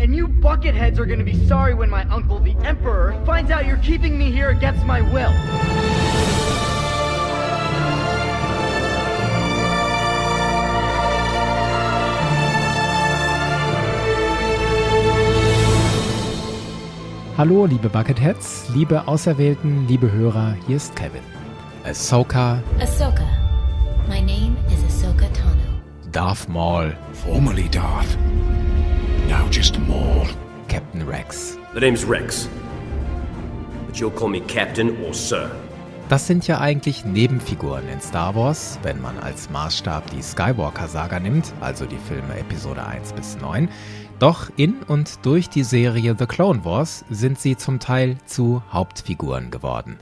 And you bucketheads are gonna be sorry when my uncle, the Emperor, finds out you're keeping me here against my will. Hallo, liebe Bucketheads, liebe Auserwählten, liebe Hörer, hier ist Kevin. Ahsoka. Ahsoka. My name is Ahsoka Tano. Darth Maul. Formerly Darth. Now just Maul. Captain Rex. The name's Rex. But you'll call me Captain or Sir. Das sind ja eigentlich Nebenfiguren in Star Wars, wenn man als Maßstab die Skywalker-Saga nimmt, also die Filme Episode 1 bis 9. Doch in und durch die Serie The Clone Wars sind sie zum Teil zu Hauptfiguren geworden.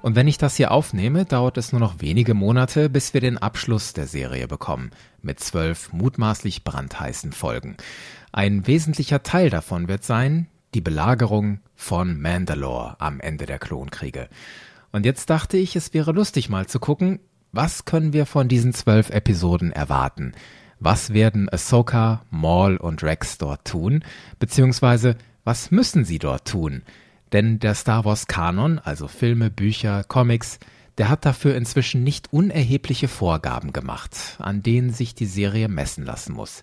Und wenn ich das hier aufnehme, dauert es nur noch wenige Monate, bis wir den Abschluss der Serie bekommen, mit zwölf mutmaßlich brandheißen Folgen. Ein wesentlicher Teil davon wird sein, die Belagerung von Mandalore am Ende der Klonkriege. Und jetzt dachte ich, es wäre lustig mal zu gucken, was können wir von diesen zwölf Episoden erwarten? Was werden Ahsoka, Maul und Rex dort tun? Beziehungsweise, was müssen sie dort tun? Denn der Star Wars Kanon, also Filme, Bücher, Comics, der hat dafür inzwischen nicht unerhebliche Vorgaben gemacht, an denen sich die Serie messen lassen muss.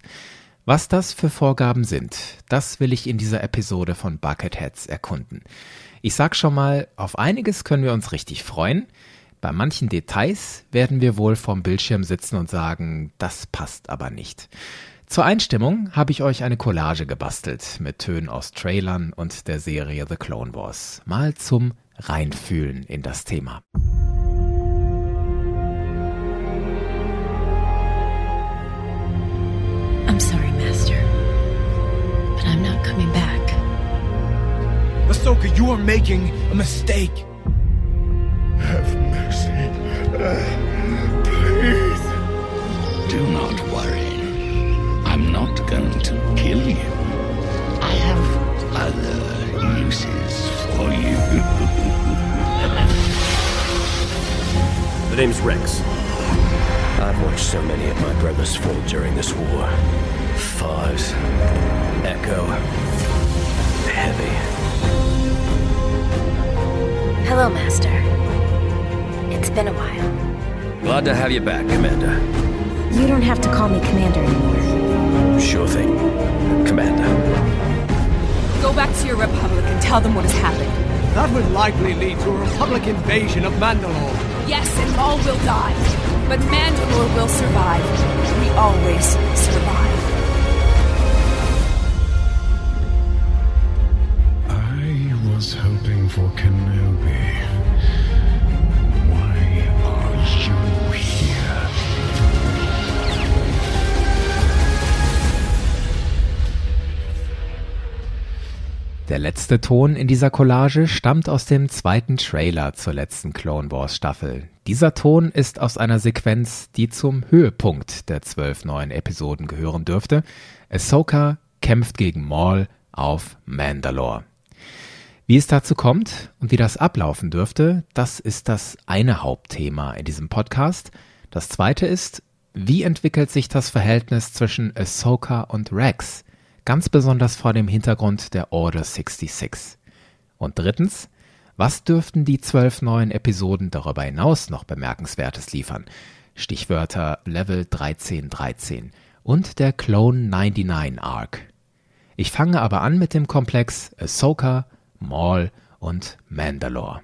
Was das für Vorgaben sind, das will ich in dieser Episode von Bucketheads erkunden. Ich sag schon mal, auf einiges können wir uns richtig freuen. Bei manchen Details werden wir wohl vorm Bildschirm sitzen und sagen, das passt aber nicht. Zur Einstimmung habe ich euch eine Collage gebastelt mit Tönen aus Trailern und der Serie The Clone Wars. Mal zum Reinfühlen in das Thema. I'm sorry, Ahsoka, you are making a mistake. Have mercy. please. Do not worry. I'm not going to kill you. I have other uses for you. The name's Rex. I've watched so many of my brothers fall during this war. Fives, Echo, Heavy. Hello, Master. It's been a while. Glad to have you back, Commander. You don't have to call me Commander anymore. Sure thing, Commander. Go back to your Republic and tell them what has happened. That would likely lead to a Republic invasion of Mandalore. Yes, and all will die. But Mandalore will survive. We always survive. I was hoping for Kenobi. Der letzte Ton in dieser Collage stammt aus dem zweiten Trailer zur letzten Clone Wars Staffel. Dieser Ton ist aus einer Sequenz, die zum Höhepunkt der zwölf neuen Episoden gehören dürfte. Ahsoka kämpft gegen Maul auf Mandalore. Wie es dazu kommt und wie das ablaufen dürfte, das ist das eine Hauptthema in diesem Podcast. Das zweite ist, wie entwickelt sich das Verhältnis zwischen Ahsoka und Rex? Ganz besonders vor dem Hintergrund der Order 66. Und drittens, was dürften die zwölf neuen Episoden darüber hinaus noch Bemerkenswertes liefern? Stichwörter Level 1313 und der Clone 99 Arc. Ich fange aber an mit dem Komplex Ahsoka, Maul und Mandalore.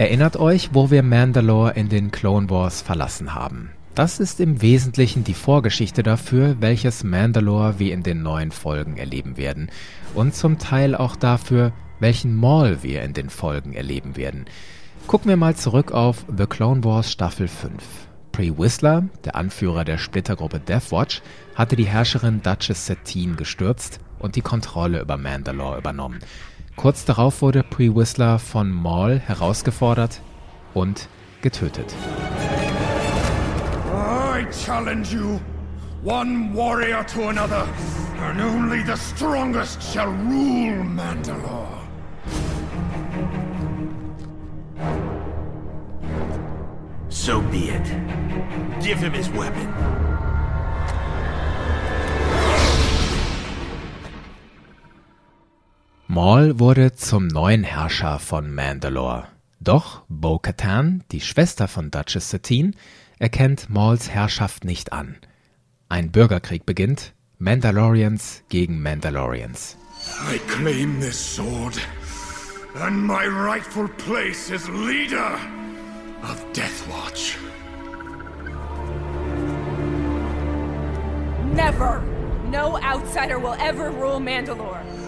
Erinnert euch, wo wir Mandalore in den Clone Wars verlassen haben. Das ist im Wesentlichen die Vorgeschichte dafür, welches Mandalore wir in den neuen Folgen erleben werden. Und zum Teil auch dafür, welchen Maul wir in den Folgen erleben werden. Gucken wir mal zurück auf The Clone Wars Staffel 5. Pre Whistler, der Anführer der Splittergruppe Death Watch, hatte die Herrscherin Duchess Satine gestürzt und die Kontrolle über Mandalore übernommen. Kurz darauf wurde Pre Whistler von Maul herausgefordert und getötet. I challenge you, one warrior to another, and only the strongest shall rule Mandalore. So be it. Give him his weapon. Maul wurde zum neuen Herrscher von Mandalore. Doch Bo-Katan, die Schwester von Duchess Satine, erkennt Mauls Herrschaft nicht an. Ein Bürgerkrieg beginnt, Mandalorians gegen Mandalorians. I claim this sword, and my rightful place as leader of Death Watch. Never! No outsider will ever rule Mandalore.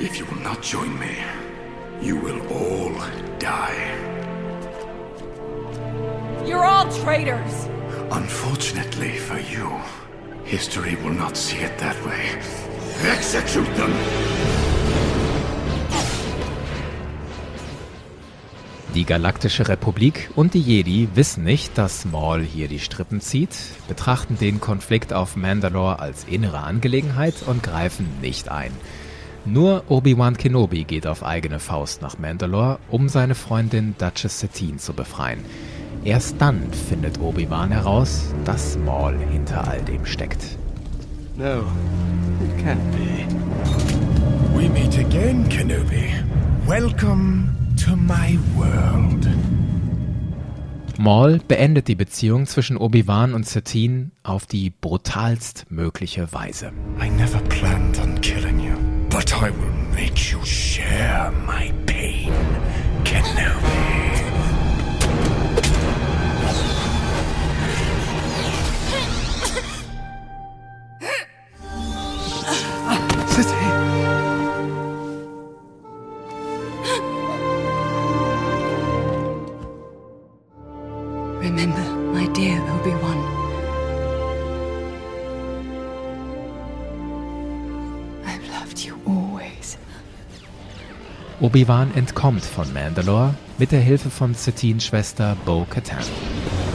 If you will not join me, you will all die. You're all traitors! Unfortunately for you, history will not see it that way. Execute them! Die Galaktische Republik und die Jedi wissen nicht, dass Maul hier die Strippen zieht, betrachten den Konflikt auf Mandalore als innere Angelegenheit und greifen nicht ein. Nur Obi-Wan Kenobi geht auf eigene Faust nach Mandalore, um seine Freundin Duchess Satine zu befreien. Erst dann findet Obi-Wan heraus, dass Maul hinter all dem steckt. No, it can't be. We meet again, Kenobi. Welcome to my world. Maul beendet die Beziehung zwischen Obi-Wan und Satine auf die brutalst mögliche Weise. I never planned on killing you, but I will make you share my pain, Kenobi. Obi-Wan entkommt von Mandalore mit der Hilfe von Satines Schwester Bo-Katan.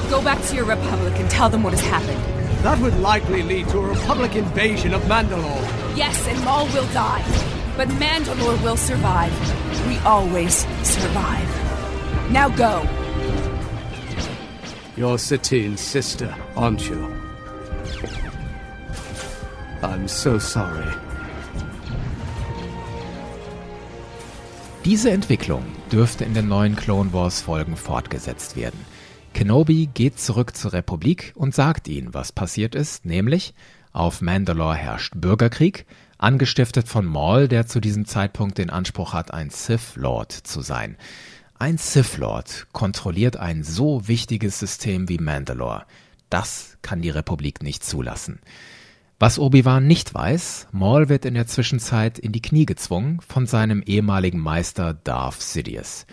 Go back to your Republic and tell them what has happened. That would likely lead to a Republic invasion of Mandalore. Yes, and Maul will die. But Mandalore will survive. We always survive. Now go. You're Satine's sister, aren't you? I'm so sorry. Diese Entwicklung dürfte in den neuen Clone Wars Folgen fortgesetzt werden. Kenobi geht zurück zur Republik und sagt ihnen, was passiert ist, nämlich auf Mandalore herrscht Bürgerkrieg, angestiftet von Maul, der zu diesem Zeitpunkt den Anspruch hat, ein Sith Lord zu sein. Ein Sith Lord kontrolliert ein so wichtiges System wie Mandalore. Das kann die Republik nicht zulassen. Was Obi-Wan nicht weiß, Maul wird in der Zwischenzeit in die Knie gezwungen von seinem ehemaligen Meister Darth Sidious.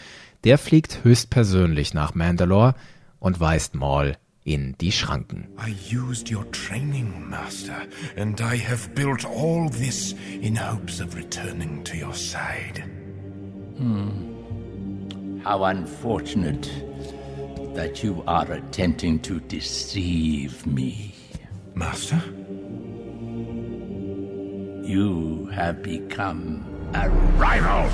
Der fliegt höchstpersönlich nach Mandalore und weist Maul in die Schranken. I used your training, Master, and I have built all this in hopes of returning to your side. How unfortunate that you are attempting to deceive me. Master? You have become a rival.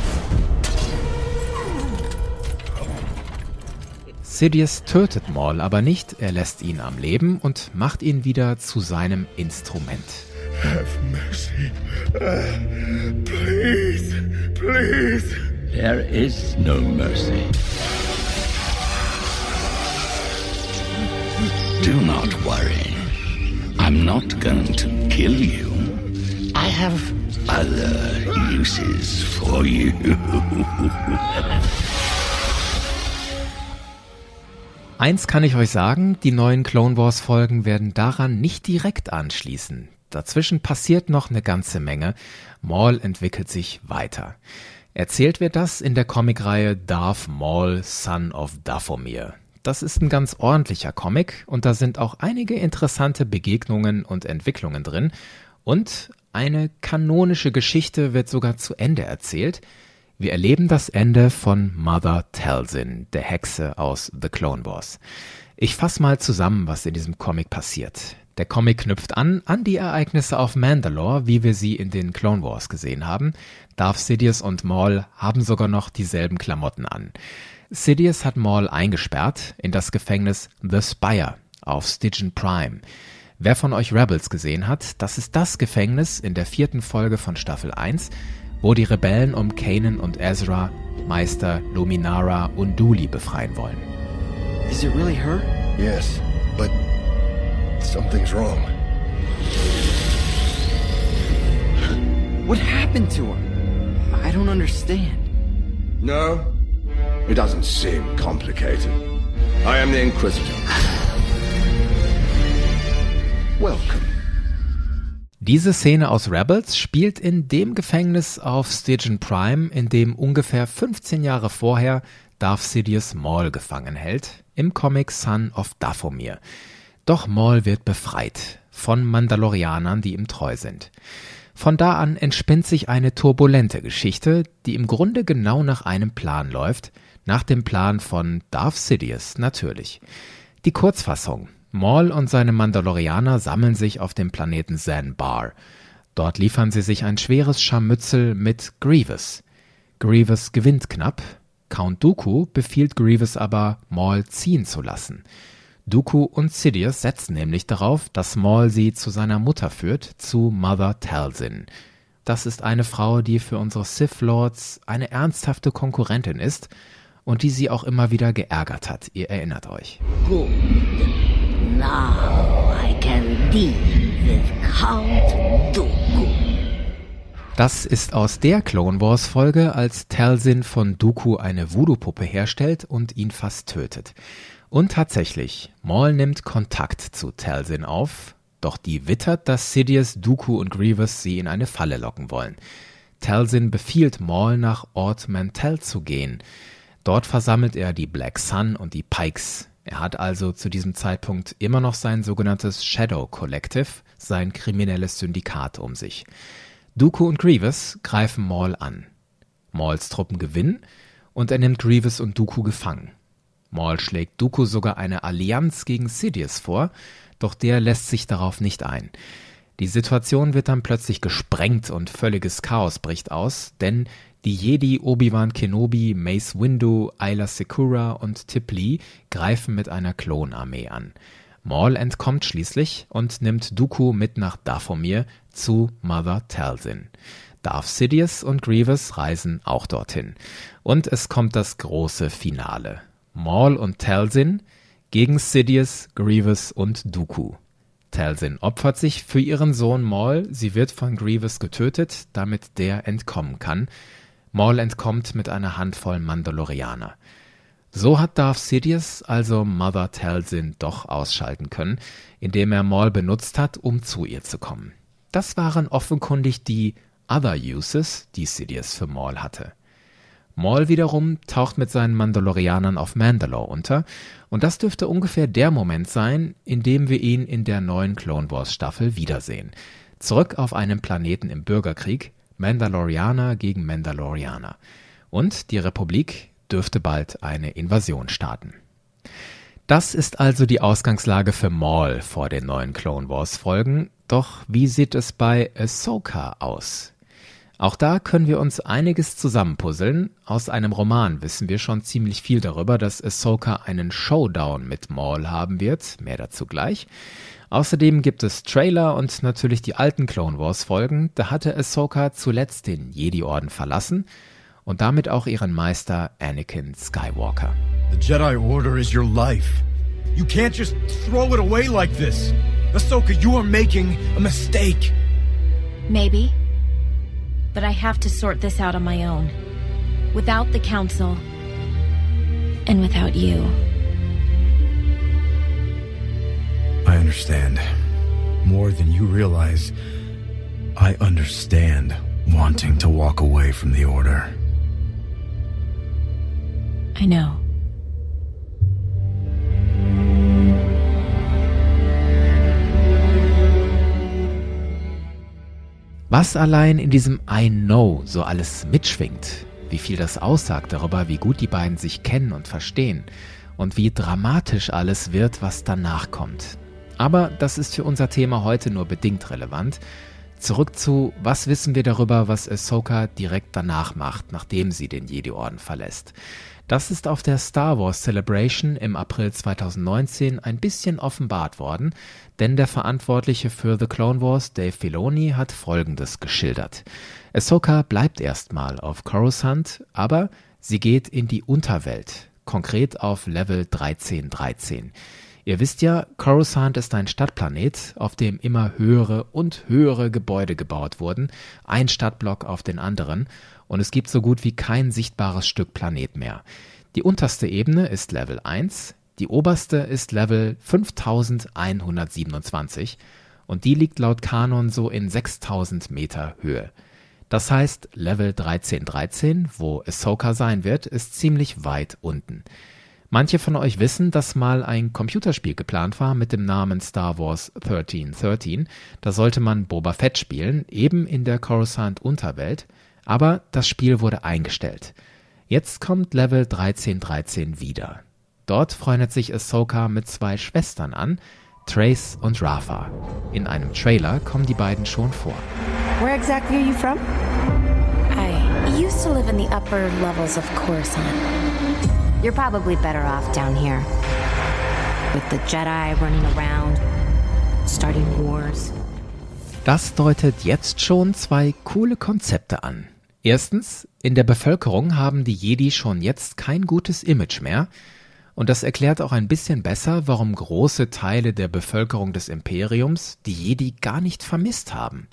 Sidious tötet Maul aber nicht, er lässt ihn am Leben und macht ihn wieder zu seinem Instrument. Have mercy. Uh, please, please. There is no mercy. Do not worry. I'm not going to kill you. I have other uses for you. Eins kann ich euch sagen, die neuen Clone Wars Folgen werden daran nicht direkt anschließen. Dazwischen passiert noch eine ganze Menge. Maul entwickelt sich weiter. Erzählt wird das in der Comicreihe Darth Maul, Son of Dathomir. Das ist ein ganz ordentlicher Comic und da sind auch einige interessante Begegnungen und Entwicklungen drin. Und eine kanonische Geschichte wird sogar zu Ende erzählt. Wir erleben das Ende von Mother Talzin, der Hexe aus The Clone Wars. Ich fasse mal zusammen, was in diesem Comic passiert. Der Comic knüpft an an die Ereignisse auf Mandalore, wie wir sie in den Clone Wars gesehen haben. Darth Sidious und Maul haben sogar noch dieselben Klamotten an. Sidious hat Maul eingesperrt in das Gefängnis The Spire auf Stygian Prime. Wer von euch Rebels gesehen hat, das ist das Gefängnis in der vierten Folge von Staffel 1, wo die Rebellen um Kanan und Ezra Meister Luminara Unduli befreien wollen. Is it really her? Yes, but something's wrong. What happened to her? I don't understand. No, it doesn't seem complicated. I am the Inquisitor. Diese Szene aus Rebels spielt in dem Gefängnis auf Stygian Prime, in dem ungefähr 15 Jahre vorher Darth Sidious Maul gefangen hält, im Comic Son of Dathomir. Doch Maul wird befreit von Mandalorianern, die ihm treu sind. Von da an entspinnt sich eine turbulente Geschichte, die im Grunde genau nach einem Plan läuft, nach dem Plan von Darth Sidious natürlich. Die Kurzfassung. Maul und seine Mandalorianer sammeln sich auf dem Planeten Zanbar. Dort liefern sie sich ein schweres Scharmützel mit Grievous. Grievous gewinnt knapp, Count Dooku befiehlt Grievous aber, Maul ziehen zu lassen. Dooku und Sidious setzen nämlich darauf, dass Maul sie zu seiner Mutter führt, zu Mother Talzin. Das ist eine Frau, die für unsere Sith Lords eine ernsthafte Konkurrentin ist und die sie auch immer wieder geärgert hat. Ihr erinnert euch. Good. Now I can deal with Count Dooku. Das ist aus der Clone Wars Folge, als Talzin von Dooku eine Voodoo-Puppe herstellt und ihn fast tötet. Und tatsächlich, Maul nimmt Kontakt zu Talzin auf, doch die wittert, dass Sidious, Dooku und Grievous sie in eine Falle locken wollen. Talzin befiehlt Maul nach Ort Mantell zu gehen. Dort versammelt er die Black Sun und die Pikes. Er hat also zu diesem Zeitpunkt immer noch sein sogenanntes Shadow Collective, sein kriminelles Syndikat um sich. Dooku und Grievous greifen Maul an. Mauls Truppen gewinnen und er nimmt Grievous und Dooku gefangen. Maul schlägt Dooku sogar eine Allianz gegen Sidious vor, doch der lässt sich darauf nicht ein. Die Situation wird dann plötzlich gesprengt und völliges Chaos bricht aus, denn die Jedi Obi-Wan Kenobi, Mace Windu, Ayla Secura und Tip Lee greifen mit einer Klonarmee an. Maul entkommt schließlich und nimmt Dooku mit nach Dathomir zu Mother Talzin. Darth Sidious und Grievous reisen auch dorthin. Und es kommt das große Finale. Maul und Talzin gegen Sidious, Grievous und Dooku. Talzin opfert sich für ihren Sohn Maul, sie wird von Grievous getötet, damit der entkommen kann. Maul entkommt mit einer Handvoll Mandalorianer. So hat Darth Sidious also Mother Talzin doch ausschalten können, indem er Maul benutzt hat, um zu ihr zu kommen. Das waren offenkundig die Other Uses, die Sidious für Maul hatte. Maul wiederum taucht mit seinen Mandalorianern auf Mandalore unter, und das dürfte ungefähr der Moment sein, in dem wir ihn in der neuen Clone Wars Staffel wiedersehen. Zurück auf einem Planeten im Bürgerkrieg, Mandalorianer gegen Mandalorianer. Und die Republik dürfte bald eine Invasion starten. Das ist also die Ausgangslage für Maul vor den neuen Clone Wars Folgen. Doch wie sieht es bei Ahsoka aus? Auch da können wir uns einiges zusammenpuzzeln. Aus einem Roman wissen wir schon ziemlich viel darüber, dass Ahsoka einen Showdown mit Maul haben wird. Mehr dazu gleich. Außerdem gibt es Trailer und natürlich die alten Clone Wars Folgen. Da hatte Ahsoka zuletzt den Jedi-Orden verlassen und damit auch ihren Meister Anakin Skywalker. The Jedi Order is your life. You can't just throw it away like this. Ahsoka, you are making a mistake. Maybe. But I have to sort this out on my own. Without the Council. And without you. I understand. More than you realize. I understand wanting to walk away from the Order. I know. Was allein in diesem I know so alles mitschwingt, wie viel das aussagt darüber, wie gut die beiden sich kennen und verstehen und wie dramatisch alles wird, was danach kommt. Aber das ist für unser Thema heute nur bedingt relevant. Zurück zu, was wissen wir darüber, was Ahsoka direkt danach macht, nachdem sie den Jedi-Orden verlässt. Das ist auf der Star Wars Celebration im April 2019 ein bisschen offenbart worden, denn der Verantwortliche für The Clone Wars, Dave Filoni, hat Folgendes geschildert. Ahsoka bleibt erstmal auf Coruscant, aber sie geht in die Unterwelt, konkret auf Level 1313. Ihr wisst ja, Coruscant ist ein Stadtplanet, auf dem immer höhere und höhere Gebäude gebaut wurden, ein Stadtblock auf den anderen, und es gibt so gut wie kein sichtbares Stück Planet mehr. Die unterste Ebene ist Level 1, die oberste ist Level 5127 und die liegt laut Kanon so in 6000 Meter Höhe. Das heißt, Level 1313, wo Ahsoka sein wird, ist ziemlich weit unten. Manche von euch wissen, dass mal ein Computerspiel geplant war mit dem Namen Star Wars 1313. Da sollte man Boba Fett spielen, eben in der Coruscant Unterwelt, aber das Spiel wurde eingestellt. Jetzt kommt Level 1313 wieder. Dort freundet sich Ahsoka mit zwei Schwestern an, Trace und Rafa. In einem Trailer kommen die beiden schon vor. Where exactly are you from? I used to live in the upper levels of Coruscant. You're probably better off down here. With the Jedi running around, starting wars. Das deutet jetzt schon zwei coole Konzepte an. Erstens, in der Bevölkerung haben die Jedi schon jetzt kein gutes Image mehr. Und das erklärt auch ein bisschen besser, warum große Teile der Bevölkerung des Imperiums die Jedi gar nicht vermisst haben.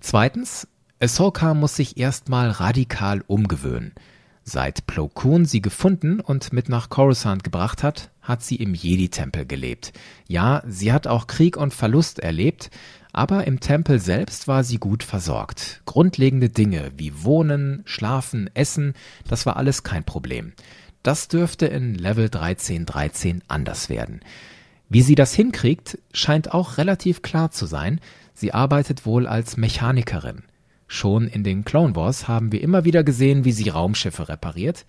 Zweitens, Ahsoka muss sich erstmal radikal umgewöhnen. Seit Plo Koon sie gefunden und mit nach Coruscant gebracht hat, hat sie im Jedi-Tempel gelebt. Ja, sie hat auch Krieg und Verlust erlebt, aber im Tempel selbst war sie gut versorgt. Grundlegende Dinge wie Wohnen, Schlafen, Essen, das war alles kein Problem. Das dürfte in Level 1313 anders werden. Wie sie das hinkriegt, scheint auch relativ klar zu sein. Sie arbeitet wohl als Mechanikerin. Schon in den Clone Wars haben wir immer wieder gesehen, wie sie Raumschiffe repariert.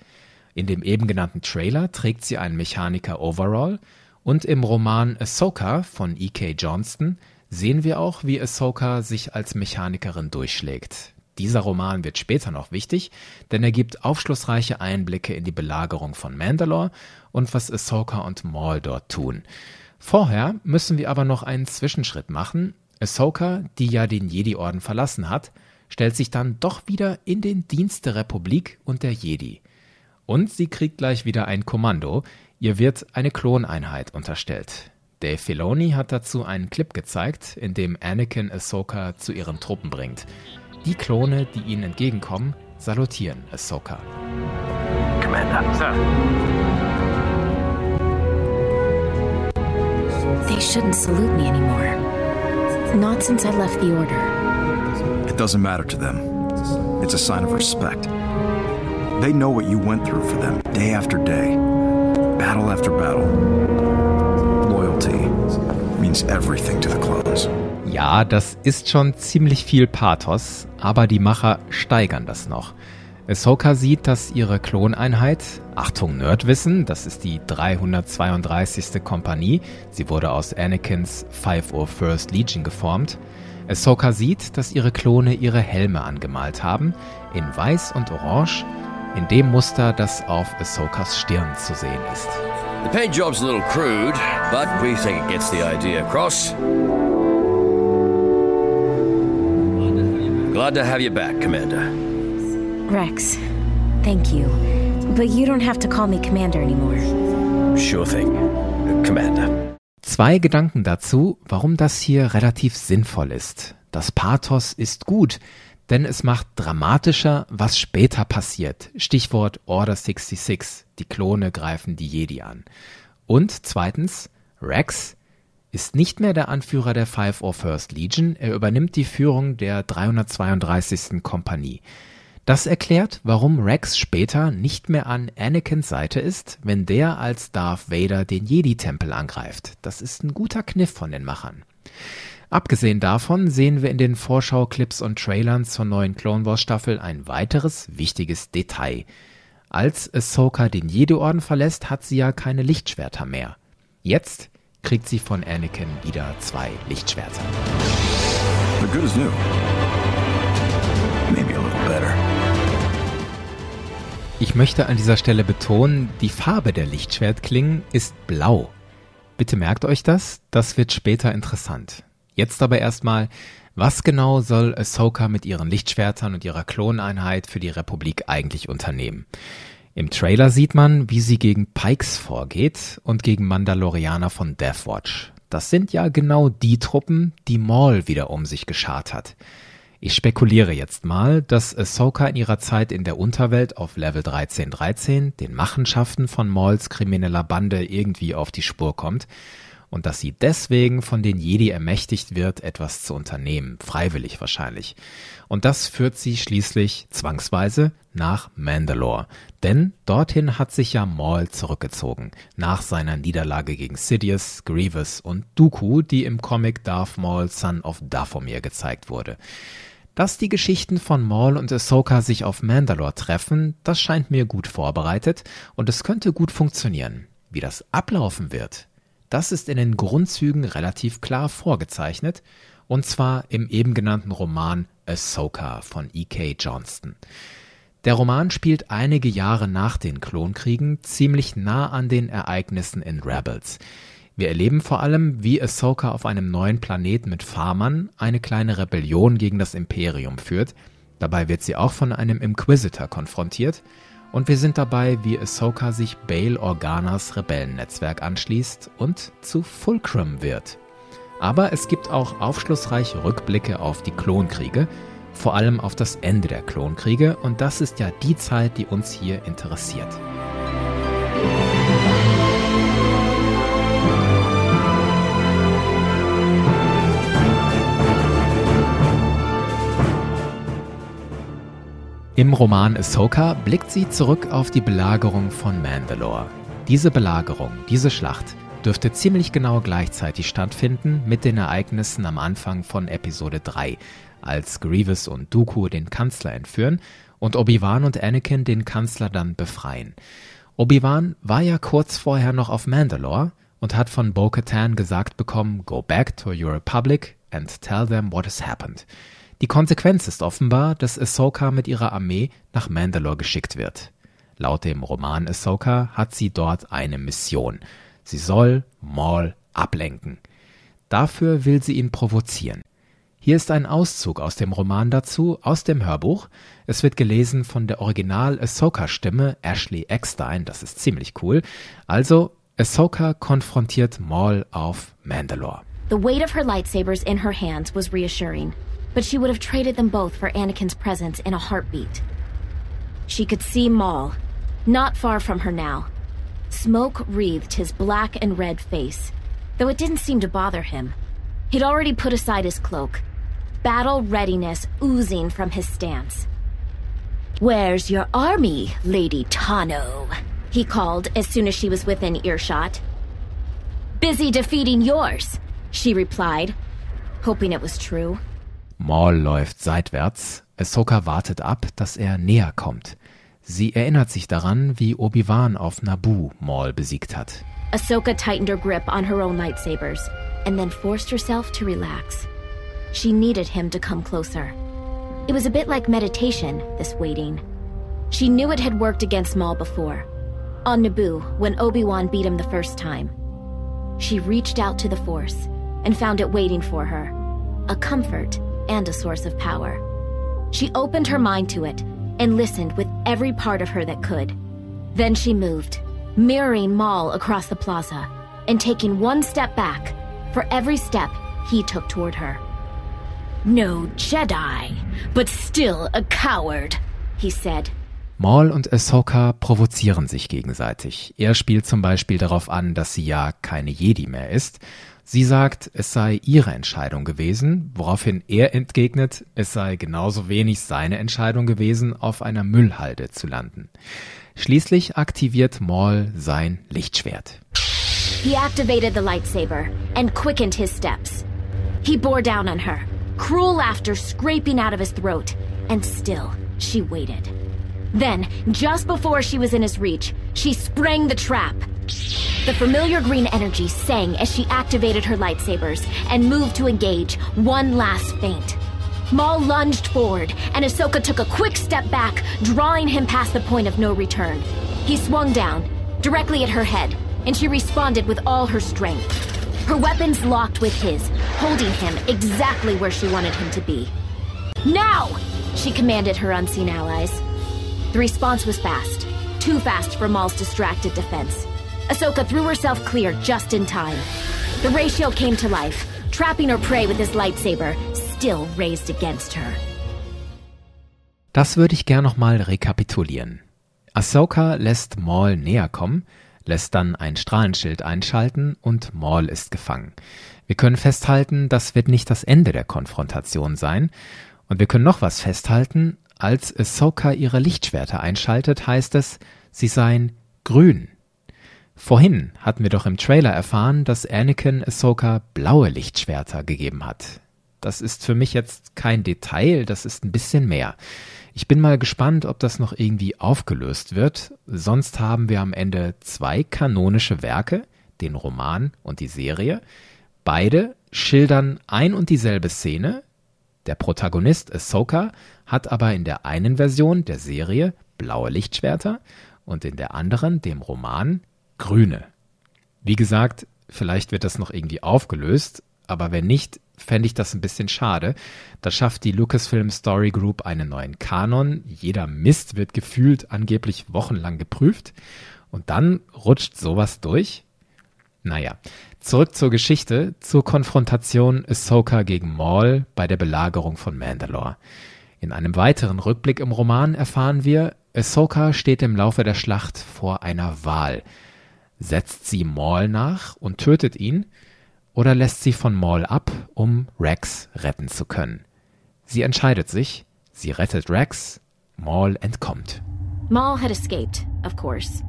In dem eben genannten Trailer trägt sie einen Mechaniker Overall und im Roman Ahsoka von E.K. Johnston sehen wir auch, wie Ahsoka sich als Mechanikerin durchschlägt. Dieser Roman wird später noch wichtig, denn er gibt aufschlussreiche Einblicke in die Belagerung von Mandalore und was Ahsoka und Maul dort tun. Vorher müssen wir aber noch einen Zwischenschritt machen. Ahsoka, die ja den Jedi-Orden verlassen hat, stellt sich dann doch wieder in den Dienst der Republik und der Jedi. Und sie kriegt gleich wieder ein Kommando, ihr wird eine Kloneinheit unterstellt. Dave Filoni hat dazu einen Clip gezeigt, in dem Anakin Ahsoka zu ihren Truppen bringt. Die Klone, die ihnen entgegenkommen, salutieren Ahsoka. Commander, Sir. They shouldn't salute me anymore. Not since I left the Order. It doesn't matter to them. It's a sign of respect. They know what you went through for them, day after day, battle after battle. Means everything to the clones. Ja, das ist schon ziemlich viel Pathos, aber die Macher steigern das noch. Ahsoka sieht, dass ihre Kloneinheit, Achtung Nerdwissen, das ist die 332. Kompanie, sie wurde aus Anakins 501st Legion geformt, Ahsoka sieht, dass ihre Klone ihre Helme angemalt haben, in weiß und orange, in dem Muster, das auf Ahsokas Stirn zu sehen ist. The paint job's a little crude, but we think it gets the idea across. Glad to have you back, Commander. Rex, thank you. But you don't have to call me Commander anymore. Sure thing, Commander. Zwei Gedanken dazu, warum das hier relativ sinnvoll ist. Das Pathos ist gut, denn es macht dramatischer, was später passiert. Stichwort Order 66. Die Klone greifen die Jedi an. Und zweitens, Rex ist nicht mehr der Anführer der 501st Legion, er übernimmt die Führung der 332. Kompanie. Das erklärt, warum Rex später nicht mehr an Anakins Seite ist, wenn der als Darth Vader den Jedi-Tempel angreift. Das ist ein guter Kniff von den Machern. Abgesehen davon sehen wir in den Vorschau-Clips und Trailern zur neuen Clone Wars Staffel ein weiteres wichtiges Detail. Als Ahsoka den Jedi-Orden verlässt, hat sie ja keine Lichtschwerter mehr. Jetzt kriegt sie von Anakin wieder zwei Lichtschwerter. The good is new. Maybe a little better. Ich möchte an dieser Stelle betonen, die Farbe der Lichtschwertklingen ist blau. Bitte merkt euch das, das wird später interessant. Jetzt aber erstmal, was genau soll Ahsoka mit ihren Lichtschwertern und ihrer Kloneinheit für die Republik eigentlich unternehmen? Im Trailer sieht man, wie sie gegen Pikes vorgeht und gegen Mandalorianer von Deathwatch. Das sind ja genau die Truppen, die Maul wieder um sich geschart hat. Ich spekuliere jetzt mal, dass Ahsoka in ihrer Zeit in der Unterwelt auf Level 1313 den Machenschaften von Mauls krimineller Bande irgendwie auf die Spur kommt und dass sie deswegen von den Jedi ermächtigt wird, etwas zu unternehmen, freiwillig wahrscheinlich. Und das führt sie schließlich zwangsweise nach Mandalore. Denn dorthin hat sich ja Maul zurückgezogen, nach seiner Niederlage gegen Sidious, Grievous und Dooku, die im Comic Darth Maul Son of Dathomir gezeigt wurde. Dass die Geschichten von Maul und Ahsoka sich auf Mandalore treffen, das scheint mir gut vorbereitet und es könnte gut funktionieren. Wie das ablaufen wird, das ist in den Grundzügen relativ klar vorgezeichnet, und zwar im eben genannten Roman Ahsoka von E.K. Johnston. Der Roman spielt einige Jahre nach den Klonkriegen ziemlich nah an den Ereignissen in Rebels. Wir erleben vor allem, wie Ahsoka auf einem neuen Planeten mit Farmern eine kleine Rebellion gegen das Imperium führt. Dabei wird sie auch von einem Inquisitor konfrontiert. Und wir sind dabei, wie Ahsoka sich Bail Organas Rebellennetzwerk anschließt und zu Fulcrum wird. Aber es gibt auch aufschlussreiche Rückblicke auf die Klonkriege, vor allem auf das Ende der Klonkriege, und das ist ja die Zeit, die uns hier interessiert. Im Roman Ahsoka blickt sie zurück auf die Belagerung von Mandalore. Diese Belagerung, diese Schlacht, dürfte ziemlich genau gleichzeitig stattfinden mit den Ereignissen am Anfang von Episode 3, als Grievous und Dooku den Kanzler entführen und Obi-Wan und Anakin den Kanzler dann befreien. Obi-Wan war ja kurz vorher noch auf Mandalore und hat von Bo-Katan gesagt bekommen, go back to your republic and tell them what has happened. Die Konsequenz ist offenbar, dass Ahsoka mit ihrer Armee nach Mandalore geschickt wird. Laut dem Roman Ahsoka hat sie dort eine Mission. Sie soll Maul ablenken. Dafür will sie ihn provozieren. Hier ist ein Auszug aus dem Roman dazu, aus dem Hörbuch. Es wird gelesen von der Original-Ahsoka-Stimme Ashley Eckstein, das ist ziemlich cool. Also, Ahsoka konfrontiert Maul auf Mandalore. The weight of her lightsabers in her hands was reassuring. But she would have traded them both for Anakin's presence in a heartbeat. She could see Maul, not far from her now. Smoke wreathed his black and red face, though it didn't seem to bother him. He'd already put aside his cloak, battle readiness oozing from his stance. Where's your army, Lady Tano? He called as soon as she was within earshot. Busy defeating yours, she replied, hoping it was true. Maul läuft seitwärts. Ahsoka wartet ab, dass er näher kommt. Sie erinnert sich daran, wie Obi-Wan auf Naboo Maul besiegt hat. Ahsoka tightened her grip on her own lightsabers and then forced herself to relax. She needed him to come closer. It was a bit like meditation, this waiting. She knew it had worked against Maul before. On Naboo, when Obi-Wan beat him the first time. She reached out to the Force and found it waiting for her. A comfort and a source of power. She opened her mind to it and listened with every part of her that could. Then she moved, mirroring Maul across the plaza and taking one step back for every step he took toward her. No Jedi, but still a coward, he said. Maul und Ahsoka provozieren sich gegenseitig. Er spielt zum Beispiel darauf an, dass sie ja keine Jedi mehr ist Sie sagt, es sei ihre Entscheidung gewesen, woraufhin er entgegnet, es sei genauso wenig seine Entscheidung gewesen, auf einer Müllhalde zu landen. Schließlich aktiviert Maul sein Lichtschwert. He activated the lightsaber and quickened his steps. He bore down on her, cruel laughter scraping out of his throat, and still she waited. Then, just before she was in his reach, she sprang the trap. The familiar green energy sang as she activated her lightsabers and moved to engage one last feint. Maul lunged forward, and Ahsoka took a quick step back, drawing him past the point of no return. He swung down, directly at her head, and she responded with all her strength. Her weapons locked with his, holding him exactly where she wanted him to be. Now! She commanded her unseen allies. The response was fast, too fast for Maul's distracted defense. Ahsoka threw herself clear just in time. The shield came to life, trapping her prey with his lightsaber, still raised against her. Das würde ich gern nochmal rekapitulieren. Ahsoka lässt Maul näher kommen, lässt dann ein Strahlenschild einschalten und Maul ist gefangen. Wir können festhalten, das wird nicht das Ende der Konfrontation sein. Und wir können noch was festhalten, als Ahsoka ihre Lichtschwerter einschaltet, heißt es, sie seien grün. Vorhin hatten wir doch im Trailer erfahren, dass Anakin Ahsoka blaue Lichtschwerter gegeben hat. Das ist für mich jetzt kein Detail, das ist ein bisschen mehr. Ich bin mal gespannt, ob das noch irgendwie aufgelöst wird. Sonst haben wir am Ende zwei kanonische Werke, den Roman und die Serie. Beide schildern ein und dieselbe Szene. Der Protagonist Ahsoka hat aber in der einen Version der Serie blaue Lichtschwerter und in der anderen, dem Roman, grüne. Wie gesagt, vielleicht wird das noch irgendwie aufgelöst, aber wenn nicht, fände ich das ein bisschen schade. Da schafft die Lucasfilm Story Group einen neuen Kanon. Jeder Mist wird gefühlt angeblich wochenlang geprüft. Und dann rutscht sowas durch. Naja, zurück zur Geschichte, zur Konfrontation Ahsoka gegen Maul bei der Belagerung von Mandalore. In einem weiteren Rückblick im Roman erfahren wir, Ahsoka steht im Laufe der Schlacht vor einer Wahl. Setzt sie Maul nach und tötet ihn, oder lässt sie von Maul ab, um Rex retten zu können? Sie entscheidet sich, sie rettet Rex, Maul entkommt. Maul had escaped, of course.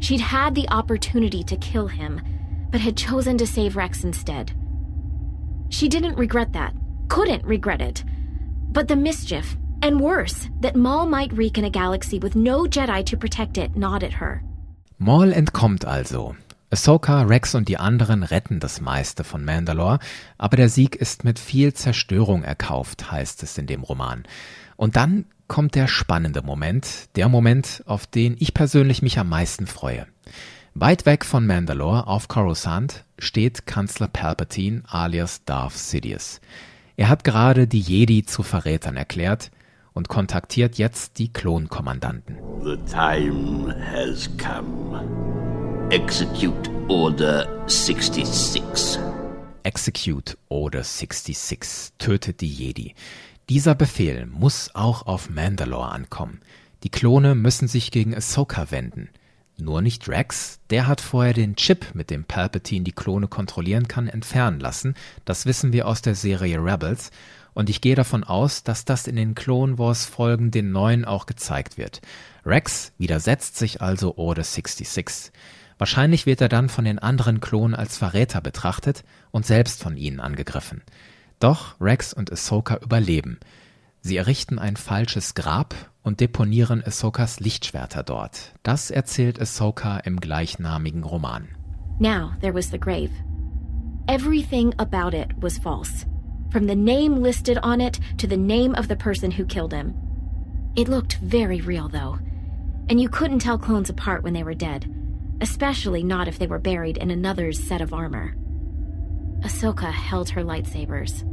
She'd had the opportunity to kill him, but had chosen to save Rex instead. She didn't regret that, couldn't regret it. But the mischief, and worse, that Maul might wreak in a galaxy with no Jedi to protect it, gnawed her. Maul entkommt also. Ahsoka, Rex und die anderen retten das meiste von Mandalore, aber der Sieg ist mit viel Zerstörung erkauft, heißt es in dem Roman. Und dann kommt der spannende Moment, der Moment, auf den ich persönlich mich am meisten freue. Weit weg von Mandalore auf Coruscant steht Kanzler Palpatine alias Darth Sidious. Er hat gerade die Jedi zu Verrätern erklärt und kontaktiert jetzt die Klonkommandanten. The time has come. Execute Order 66. Execute Order 66. Tötet die Jedi. Dieser Befehl muss auch auf Mandalore ankommen. Die Klone müssen sich gegen Ahsoka wenden. Nur nicht Rex, der hat vorher den Chip, mit dem Palpatine die Klone kontrollieren kann, entfernen lassen. Das wissen wir aus der Serie Rebels. Und ich gehe davon aus, dass das in den Clone Wars Folgen den neuen auch gezeigt wird. Rex widersetzt sich also Order 66. Wahrscheinlich wird er dann von den anderen Klonen als Verräter betrachtet und selbst von ihnen angegriffen. Doch Rex und Ahsoka überleben. Sie errichten ein falsches Grab und deponieren Ahsokas Lichtschwerter dort. Das erzählt Ahsoka im gleichnamigen Roman. Now there was the grave. Everything about it was false. From the name listed on it to the name of the person who killed him. It looked very real, though. And you couldn't tell clones apart when they were dead, especially not if they were buried in another's set of armor. Ahsoka held her lightsabers.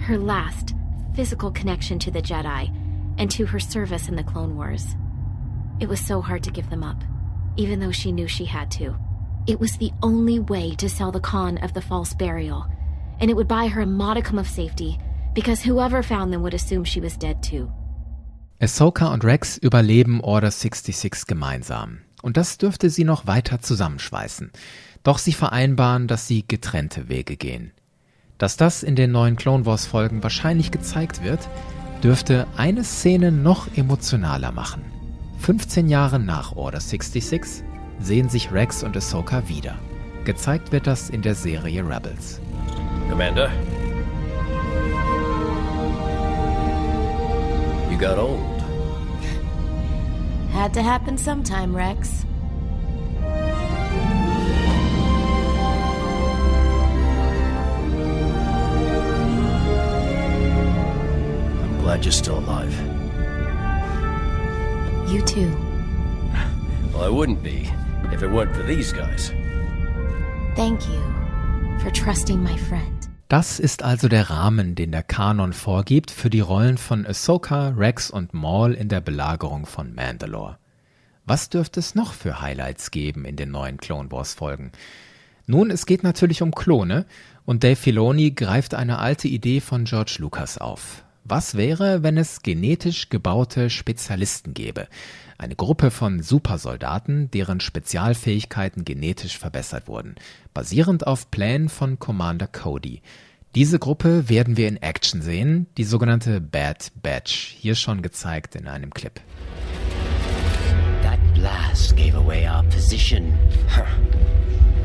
Her last physical connection to the Jedi and to her service in the Clone Wars. It was so hard to give them up, even though she knew she had to. It was the only way to sell the con of the false burial, and it would buy her a modicum of safety, because whoever found them would assume she was dead too. Ahsoka und Rex überleben Order 66 gemeinsam. Und das dürfte sie noch weiter zusammenschweißen. Doch sie vereinbaren, dass sie getrennte Wege gehen. Dass das in den neuen Clone Wars Folgen wahrscheinlich gezeigt wird, dürfte eine Szene noch emotionaler machen. 15 Jahre nach Order 66 sehen sich Rex und Ahsoka wieder. Gezeigt wird das in der Serie Rebels. Commander? You got old. Had to happen sometime, Rex. Glad glad you're still alive. You too. Well, I wouldn't be if it weren't for these guys. Thank you for trusting my friend. Das ist also der Rahmen, den der Kanon vorgibt für die Rollen von Ahsoka, Rex und Maul in der Belagerung von Mandalore. Was dürfte es noch für Highlights geben in den neuen Clone Wars Folgen? Nun, es geht natürlich um Klone und Dave Filoni greift eine alte Idee von George Lucas auf. Was wäre, wenn es genetisch gebaute Spezialisten gäbe? Eine Gruppe von Supersoldaten, deren Spezialfähigkeiten genetisch verbessert wurden, basierend auf Plänen von Commander Cody. Diese Gruppe werden wir in Action sehen, die sogenannte Bad Batch, hier schon gezeigt in einem Clip. That blast gave away our position. Huh.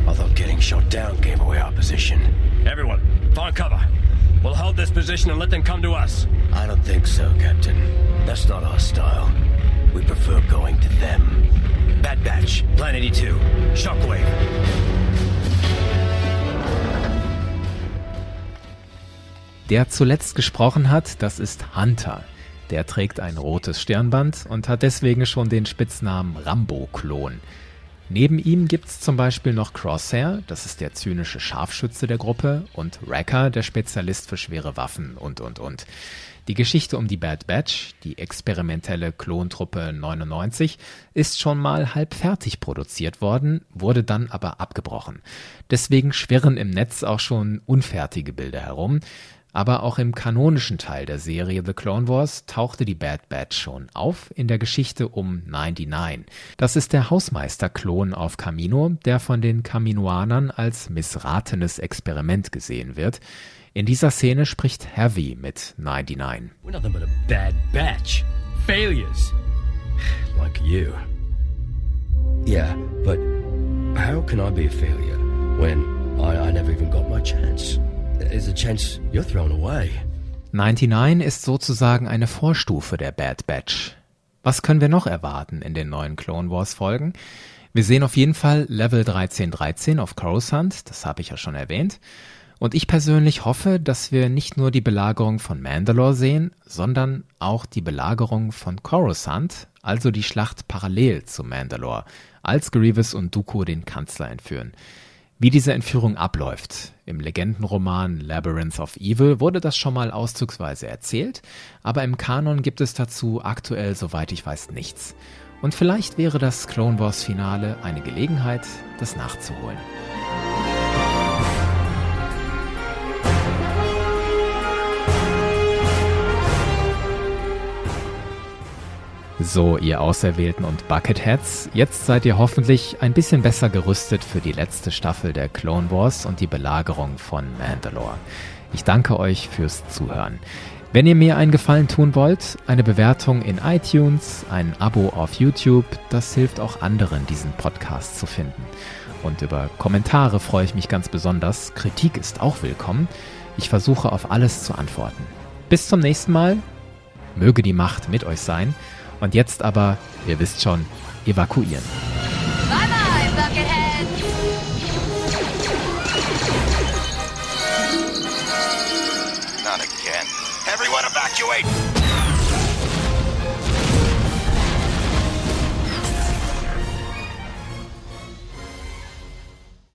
Although getting shot down gave away our position. Everyone, find cover. We'll hold this position and let them come to us. I don't think so, Captain. That's not our style. We prefer going to them. Bad Batch, Plan 82, Shockwave. Der zuletzt gesprochen hat, das ist Hunter. Der trägt ein rotes Stirnband und hat deswegen schon den Spitznamen Rambo-Klon. Neben ihm gibt's zum Beispiel noch Crosshair, das ist der zynische Scharfschütze der Gruppe, und Wrecker, der Spezialist für schwere Waffen und und und. Die Geschichte um die Bad Batch, die experimentelle Klontruppe 99, ist schon mal halb fertig produziert worden, wurde dann aber abgebrochen. Deswegen schwirren im Netz auch schon unfertige Bilder herum. Aber auch im kanonischen Teil der Serie The Clone Wars tauchte die Bad Batch schon auf in der Geschichte um 99. Das ist der Hausmeister-Klon auf Kamino, der von den Kaminoanern als missratenes Experiment gesehen wird. In dieser Szene spricht Heavy mit 99. We're nothing but a bad batch. Failures. Like you. Yeah, but how can I be a failure when I, I never even got my chance? There's a chance you're thrown away. 99 ist sozusagen eine Vorstufe der Bad Batch. Was können wir noch erwarten in den neuen Clone Wars Folgen? Wir sehen auf jeden Fall Level 1313 auf Coruscant, das habe ich ja schon erwähnt. Und ich persönlich hoffe, dass wir nicht nur die Belagerung von Mandalore sehen, sondern auch die Belagerung von Coruscant, also die Schlacht parallel zu Mandalore, als Grievous und Dooku den Kanzler entführen. Wie diese Entführung abläuft. Im Legendenroman Labyrinth of Evil wurde das schon mal auszugsweise erzählt, aber im Kanon gibt es dazu aktuell, soweit ich weiß, nichts. Und vielleicht wäre das Clone Wars Finale eine Gelegenheit, das nachzuholen. So, ihr Auserwählten und Bucketheads, jetzt seid ihr hoffentlich ein bisschen besser gerüstet für die letzte Staffel der Clone Wars und die Belagerung von Mandalore. Ich danke euch fürs Zuhören. Wenn ihr mir einen Gefallen tun wollt, eine Bewertung in iTunes, ein Abo auf YouTube, das hilft auch anderen, diesen Podcast zu finden. Und über Kommentare freue ich mich ganz besonders. Kritik ist auch willkommen. Ich versuche auf alles zu antworten. Bis zum nächsten Mal. Möge die Macht mit euch sein. Und jetzt aber, ihr wisst schon, evakuieren. Bye bye, Buckethead! Not again. Everyone evacuate!